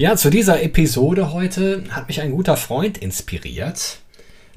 Ja, zu dieser Episode heute hat mich ein guter Freund inspiriert,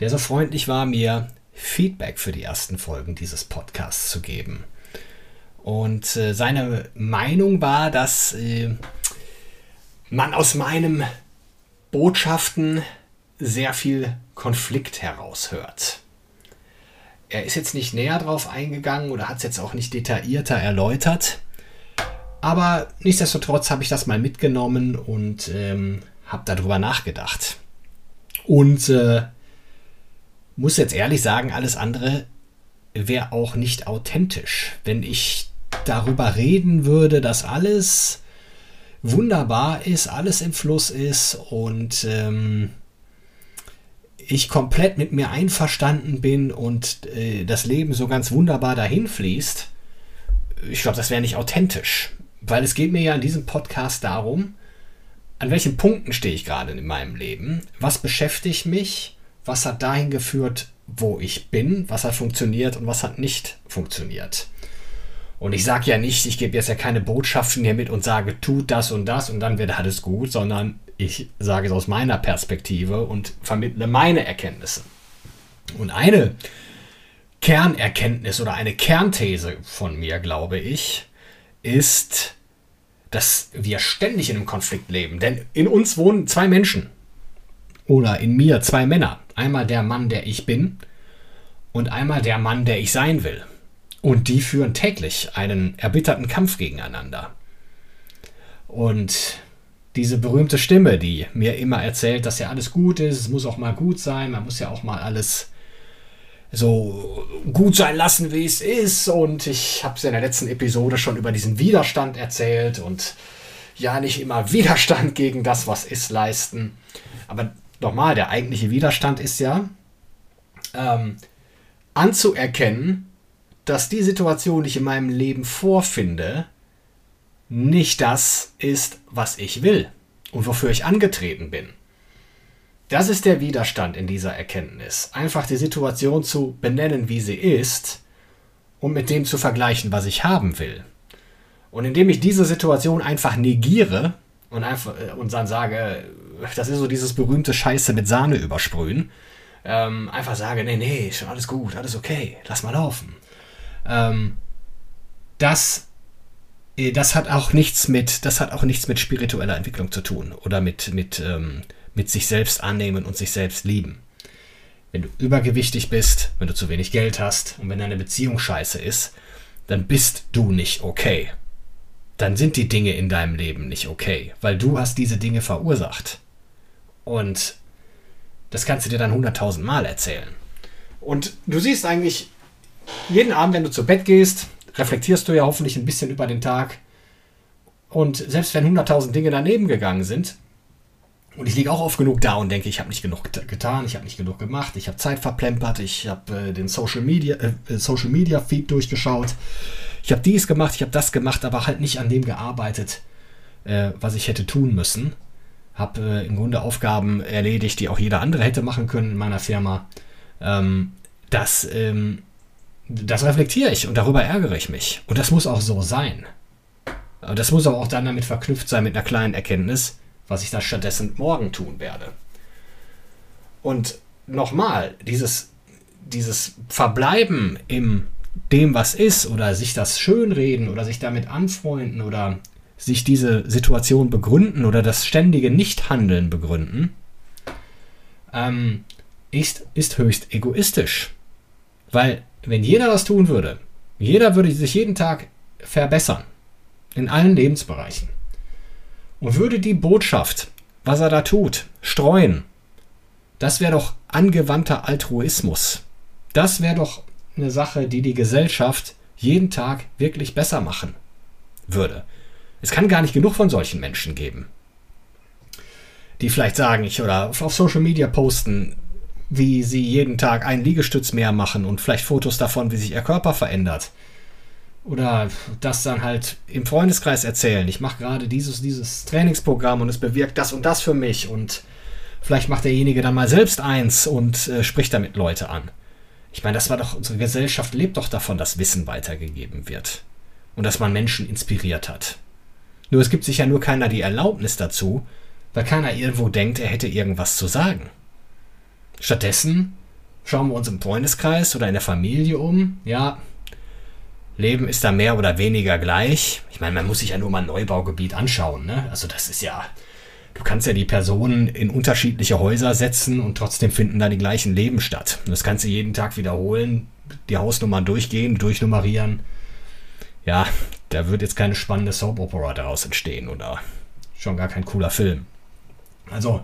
der so freundlich war, mir Feedback für die ersten Folgen dieses Podcasts zu geben. Und äh, seine Meinung war, dass äh, man aus meinen Botschaften sehr viel Konflikt heraushört. Er ist jetzt nicht näher drauf eingegangen oder hat es jetzt auch nicht detaillierter erläutert. Aber nichtsdestotrotz habe ich das mal mitgenommen und ähm, habe darüber nachgedacht. Und äh, muss jetzt ehrlich sagen, alles andere wäre auch nicht authentisch. Wenn ich darüber reden würde, dass alles wunderbar ist, alles im Fluss ist und ähm, ich komplett mit mir einverstanden bin und äh, das Leben so ganz wunderbar dahin fließt, ich glaube, das wäre nicht authentisch. Weil es geht mir ja in diesem Podcast darum, an welchen Punkten stehe ich gerade in meinem Leben, was beschäftigt mich, was hat dahin geführt, wo ich bin, was hat funktioniert und was hat nicht funktioniert. Und ich sage ja nicht, ich gebe jetzt ja keine Botschaften hier mit und sage, tu das und das und dann wird alles gut, sondern ich sage es aus meiner Perspektive und vermittle meine Erkenntnisse. Und eine Kernerkenntnis oder eine Kernthese von mir, glaube ich, ist, dass wir ständig in einem Konflikt leben. Denn in uns wohnen zwei Menschen. Oder in mir zwei Männer. Einmal der Mann, der ich bin und einmal der Mann, der ich sein will. Und die führen täglich einen erbitterten Kampf gegeneinander. Und diese berühmte Stimme, die mir immer erzählt, dass ja alles gut ist, es muss auch mal gut sein, man muss ja auch mal alles so gut sein lassen, wie es ist. Und ich habe es in der letzten Episode schon über diesen Widerstand erzählt und ja, nicht immer Widerstand gegen das, was ist, leisten. Aber nochmal, der eigentliche Widerstand ist ja ähm, anzuerkennen, dass die Situation, die ich in meinem Leben vorfinde, nicht das ist, was ich will und wofür ich angetreten bin. Das ist der Widerstand in dieser Erkenntnis. Einfach die Situation zu benennen, wie sie ist, um mit dem zu vergleichen, was ich haben will. Und indem ich diese Situation einfach negiere und, einfach, äh, und dann sage, das ist so dieses berühmte Scheiße mit Sahne übersprühen, ähm, einfach sage, nee, nee, schon alles gut, alles okay, lass mal laufen. Ähm, das, äh, das hat auch nichts mit, das hat auch nichts mit spiritueller Entwicklung zu tun oder mit, mit ähm, mit sich selbst annehmen und sich selbst lieben. Wenn du übergewichtig bist, wenn du zu wenig Geld hast und wenn deine Beziehung scheiße ist, dann bist du nicht okay. Dann sind die Dinge in deinem Leben nicht okay, weil du hast diese Dinge verursacht. Und das kannst du dir dann hunderttausend Mal erzählen. Und du siehst eigentlich, jeden Abend, wenn du zu Bett gehst, reflektierst du ja hoffentlich ein bisschen über den Tag. Und selbst wenn hunderttausend Dinge daneben gegangen sind, und ich liege auch oft genug da und denke, ich habe nicht genug getan, ich habe nicht genug gemacht, ich habe Zeit verplempert, ich habe äh, den Social Media, äh, äh, Social Media Feed durchgeschaut, ich habe dies gemacht, ich habe das gemacht, aber halt nicht an dem gearbeitet, äh, was ich hätte tun müssen. Habe äh, im Grunde Aufgaben erledigt, die auch jeder andere hätte machen können in meiner Firma. Ähm, das, ähm, das reflektiere ich und darüber ärgere ich mich. Und das muss auch so sein. Das muss aber auch dann damit verknüpft sein mit einer kleinen Erkenntnis was ich da stattdessen morgen tun werde. Und nochmal, dieses, dieses Verbleiben im dem, was ist, oder sich das schönreden oder sich damit anfreunden oder sich diese Situation begründen oder das ständige Nichthandeln begründen, ähm, ist, ist höchst egoistisch. Weil, wenn jeder das tun würde, jeder würde sich jeden Tag verbessern. In allen Lebensbereichen und würde die Botschaft, was er da tut, streuen, das wäre doch angewandter Altruismus. Das wäre doch eine Sache, die die Gesellschaft jeden Tag wirklich besser machen würde. Es kann gar nicht genug von solchen Menschen geben. Die vielleicht sagen, ich oder auf Social Media posten, wie sie jeden Tag einen Liegestütz mehr machen und vielleicht Fotos davon, wie sich ihr Körper verändert. Oder das dann halt im Freundeskreis erzählen. Ich mache gerade dieses, dieses Trainingsprogramm und es bewirkt das und das für mich. Und vielleicht macht derjenige dann mal selbst eins und äh, spricht damit Leute an. Ich meine, das war doch, unsere Gesellschaft lebt doch davon, dass Wissen weitergegeben wird. Und dass man Menschen inspiriert hat. Nur es gibt sich ja nur keiner die Erlaubnis dazu, weil keiner irgendwo denkt, er hätte irgendwas zu sagen. Stattdessen schauen wir uns im Freundeskreis oder in der Familie um. Ja, Leben ist da mehr oder weniger gleich. Ich meine, man muss sich ja nur mal ein Neubaugebiet anschauen. Ne? Also das ist ja, du kannst ja die Personen in unterschiedliche Häuser setzen und trotzdem finden da die gleichen Leben statt. Und das kannst du jeden Tag wiederholen, die Hausnummern durchgehen, durchnummerieren. Ja, da wird jetzt keine spannende Soap Opera daraus entstehen oder schon gar kein cooler Film. Also,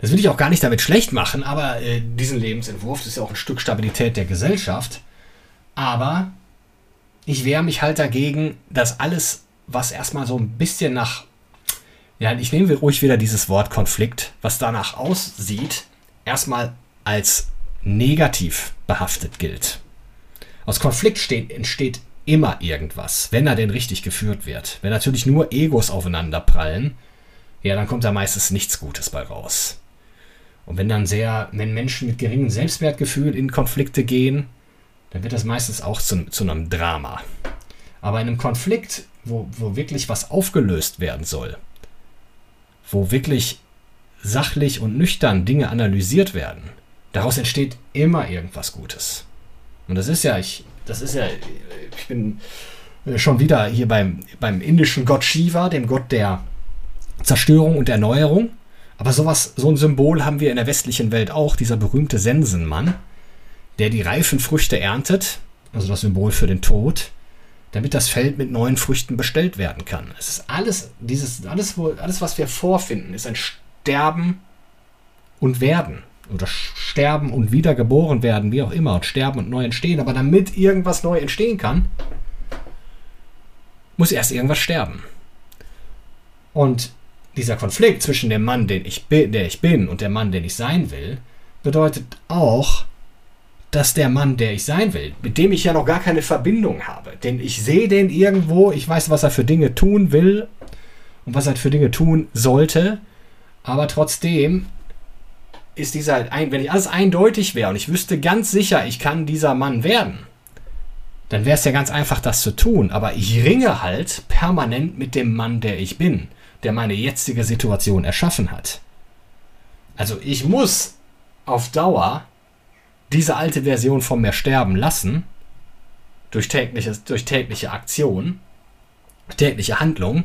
das will ich auch gar nicht damit schlecht machen, aber äh, diesen Lebensentwurf ist ja auch ein Stück Stabilität der Gesellschaft. Aber ich wehre mich halt dagegen, dass alles, was erstmal so ein bisschen nach, ja, ich nehme ruhig wieder dieses Wort Konflikt, was danach aussieht, erstmal als negativ behaftet gilt. Aus Konflikt steht, entsteht immer irgendwas, wenn er denn richtig geführt wird. Wenn natürlich nur Egos aufeinander prallen, ja, dann kommt da meistens nichts Gutes bei raus. Und wenn dann sehr, wenn Menschen mit geringem Selbstwertgefühl in Konflikte gehen, dann wird das meistens auch zu, zu einem Drama. Aber in einem Konflikt, wo, wo wirklich was aufgelöst werden soll, wo wirklich sachlich und nüchtern Dinge analysiert werden, daraus entsteht immer irgendwas Gutes. Und das ist ja, ich, das ist ja, ich bin schon wieder hier beim, beim indischen Gott Shiva, dem Gott der Zerstörung und Erneuerung. Aber sowas, so ein Symbol haben wir in der westlichen Welt auch, dieser berühmte Sensenmann, der die reifen Früchte erntet, also das Symbol für den Tod, damit das Feld mit neuen Früchten bestellt werden kann. Es ist alles, dieses, alles, alles, was wir vorfinden, ist ein Sterben und Werden. Oder sterben und wiedergeboren werden, wie auch immer, und sterben und neu entstehen. Aber damit irgendwas neu entstehen kann, muss erst irgendwas sterben. Und dieser Konflikt zwischen dem Mann, den ich bin, der ich bin, und dem Mann, den ich sein will, bedeutet auch, dass der Mann, der ich sein will, mit dem ich ja noch gar keine Verbindung habe, denn ich sehe den irgendwo, ich weiß, was er für Dinge tun will und was er für Dinge tun sollte, aber trotzdem ist dieser, wenn ich alles eindeutig wäre und ich wüsste ganz sicher, ich kann dieser Mann werden, dann wäre es ja ganz einfach, das zu tun. Aber ich ringe halt permanent mit dem Mann, der ich bin der meine jetzige Situation erschaffen hat. Also ich muss auf Dauer diese alte Version von mir sterben lassen, durch, tägliches, durch tägliche Aktion, tägliche Handlung,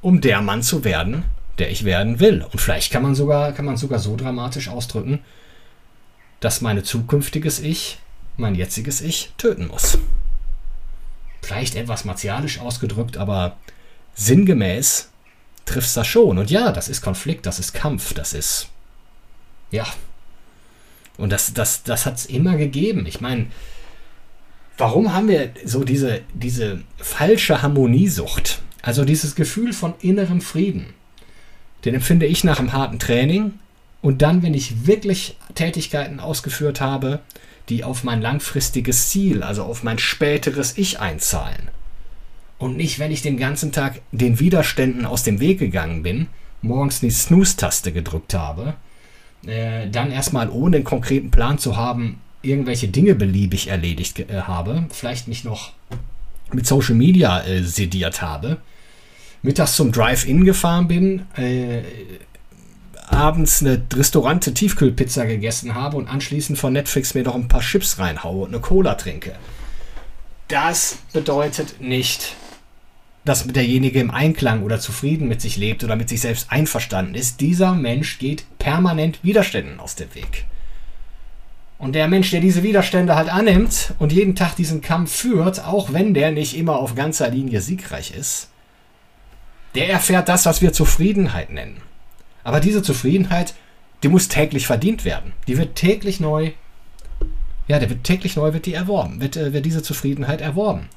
um der Mann zu werden, der ich werden will. Und vielleicht kann man sogar, kann man sogar so dramatisch ausdrücken, dass meine zukünftiges Ich mein jetziges Ich töten muss. Vielleicht etwas martialisch ausgedrückt, aber sinngemäß triffst das schon. Und ja, das ist Konflikt, das ist Kampf, das ist. Ja. Und das, das, das hat es immer gegeben. Ich meine, warum haben wir so diese, diese falsche Harmoniesucht? Also dieses Gefühl von innerem Frieden. Den empfinde ich nach einem harten Training. Und dann, wenn ich wirklich Tätigkeiten ausgeführt habe, die auf mein langfristiges Ziel, also auf mein späteres Ich einzahlen. Und nicht, wenn ich den ganzen Tag den Widerständen aus dem Weg gegangen bin, morgens die Snooze-Taste gedrückt habe, äh, dann erstmal ohne einen konkreten Plan zu haben, irgendwelche Dinge beliebig erledigt äh, habe, vielleicht mich noch mit Social Media äh, sediert habe, mittags zum Drive-In gefahren bin, äh, abends eine Restaurante Tiefkühlpizza gegessen habe und anschließend von Netflix mir noch ein paar Chips reinhaue und eine Cola trinke. Das bedeutet nicht, dass derjenige im Einklang oder zufrieden mit sich lebt oder mit sich selbst einverstanden ist, dieser Mensch geht permanent Widerständen aus dem Weg. Und der Mensch, der diese Widerstände halt annimmt und jeden Tag diesen Kampf führt, auch wenn der nicht immer auf ganzer Linie siegreich ist, der erfährt das, was wir Zufriedenheit nennen. Aber diese Zufriedenheit, die muss täglich verdient werden. Die wird täglich neu, ja, der wird täglich neu wird die erworben, wird, äh, wird diese Zufriedenheit erworben.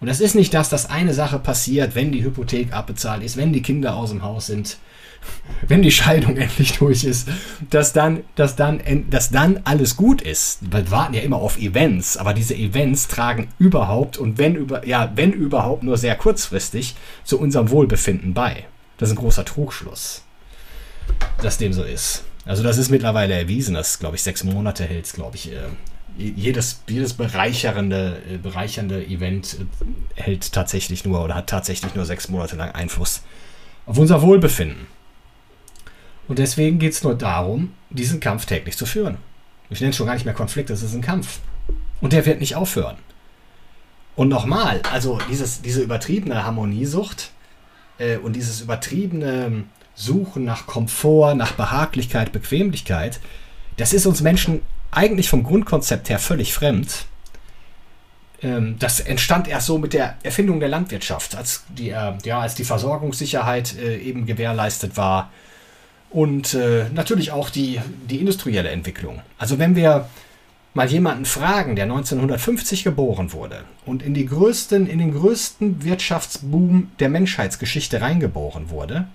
Und das ist nicht, dass das eine Sache passiert, wenn die Hypothek abbezahlt ist, wenn die Kinder aus dem Haus sind, wenn die Scheidung endlich durch ist, dass dann, dass dann, dass dann alles gut ist. Wir warten ja immer auf Events, aber diese Events tragen überhaupt und wenn über, ja, wenn überhaupt nur sehr kurzfristig zu unserem Wohlbefinden bei. Das ist ein großer Trugschluss, dass dem so ist. Also das ist mittlerweile erwiesen, dass, glaube ich, sechs Monate hält, glaube ich, äh, jedes, jedes bereichernde, äh, bereichernde Event äh, hält tatsächlich nur oder hat tatsächlich nur sechs Monate lang Einfluss auf unser Wohlbefinden. Und deswegen geht es nur darum, diesen Kampf täglich zu führen. Ich nenne es schon gar nicht mehr Konflikt, das ist ein Kampf. Und der wird nicht aufhören. Und nochmal, also dieses, diese übertriebene Harmoniesucht äh, und dieses übertriebene Suchen nach Komfort, nach Behaglichkeit, Bequemlichkeit, das ist uns Menschen eigentlich vom Grundkonzept her völlig fremd. Ähm, das entstand erst so mit der Erfindung der Landwirtschaft, als die, äh, ja, als die Versorgungssicherheit äh, eben gewährleistet war und äh, natürlich auch die, die industrielle Entwicklung. Also wenn wir mal jemanden fragen, der 1950 geboren wurde und in, die größten, in den größten Wirtschaftsboom der Menschheitsgeschichte reingeboren wurde,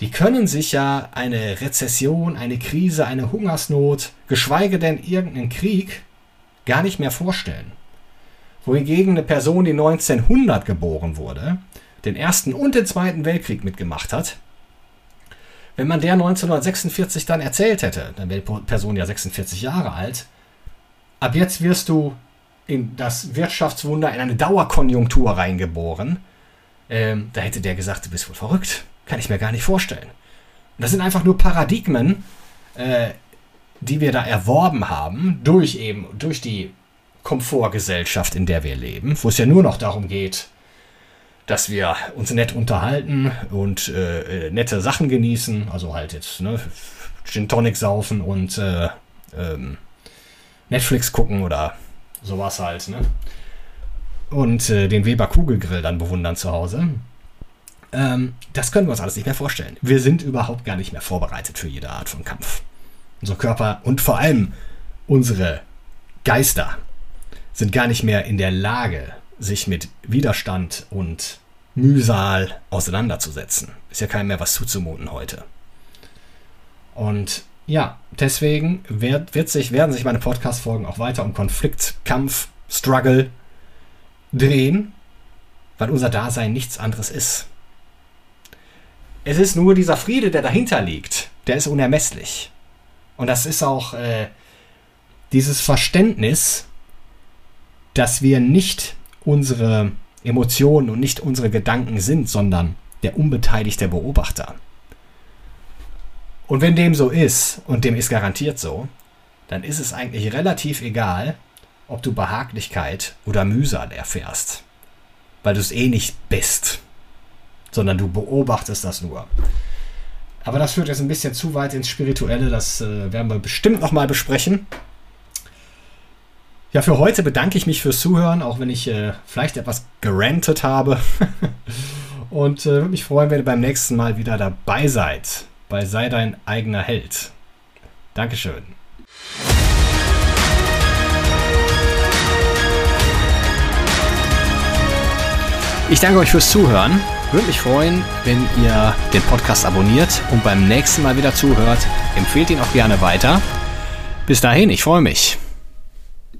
die können sich ja eine Rezession, eine Krise, eine Hungersnot, geschweige denn irgendeinen Krieg gar nicht mehr vorstellen. Wohingegen eine Person, die 1900 geboren wurde, den Ersten und den Zweiten Weltkrieg mitgemacht hat, wenn man der 1946 dann erzählt hätte, dann wäre die Person ja 46 Jahre alt, ab jetzt wirst du in das Wirtschaftswunder, in eine Dauerkonjunktur reingeboren, ähm, da hätte der gesagt, du bist wohl verrückt. Kann ich mir gar nicht vorstellen. Das sind einfach nur Paradigmen, äh, die wir da erworben haben, durch eben, durch die Komfortgesellschaft, in der wir leben, wo es ja nur noch darum geht, dass wir uns nett unterhalten und äh, nette Sachen genießen, also halt jetzt ne, Gin Tonic saufen und äh, ähm, Netflix gucken oder sowas halt, ne? Und äh, den Weber Kugelgrill dann bewundern zu Hause. Ähm, das können wir uns alles nicht mehr vorstellen. Wir sind überhaupt gar nicht mehr vorbereitet für jede Art von Kampf. Unser Körper und vor allem unsere Geister sind gar nicht mehr in der Lage, sich mit Widerstand und Mühsal auseinanderzusetzen. Ist ja keinem mehr was zuzumuten heute. Und ja, deswegen wird, wird sich, werden sich meine Podcast-Folgen auch weiter um Konflikt, Kampf, Struggle drehen, weil unser Dasein nichts anderes ist. Es ist nur dieser Friede, der dahinter liegt, der ist unermesslich. Und das ist auch äh, dieses Verständnis, dass wir nicht unsere Emotionen und nicht unsere Gedanken sind, sondern der unbeteiligte Beobachter. Und wenn dem so ist, und dem ist garantiert so, dann ist es eigentlich relativ egal, ob du Behaglichkeit oder Mühsal erfährst. Weil du es eh nicht bist, sondern du beobachtest das nur. Aber das führt jetzt ein bisschen zu weit ins Spirituelle, das äh, werden wir bestimmt nochmal besprechen. Ja, für heute bedanke ich mich fürs Zuhören, auch wenn ich äh, vielleicht etwas gerantet habe. Und äh, würde mich freuen, wenn ihr beim nächsten Mal wieder dabei seid. Bei Sei dein eigener Held. Dankeschön. Ich danke euch fürs Zuhören. Würde mich freuen, wenn ihr den Podcast abonniert und beim nächsten Mal wieder zuhört. Empfehlt ihn auch gerne weiter. Bis dahin, ich freue mich.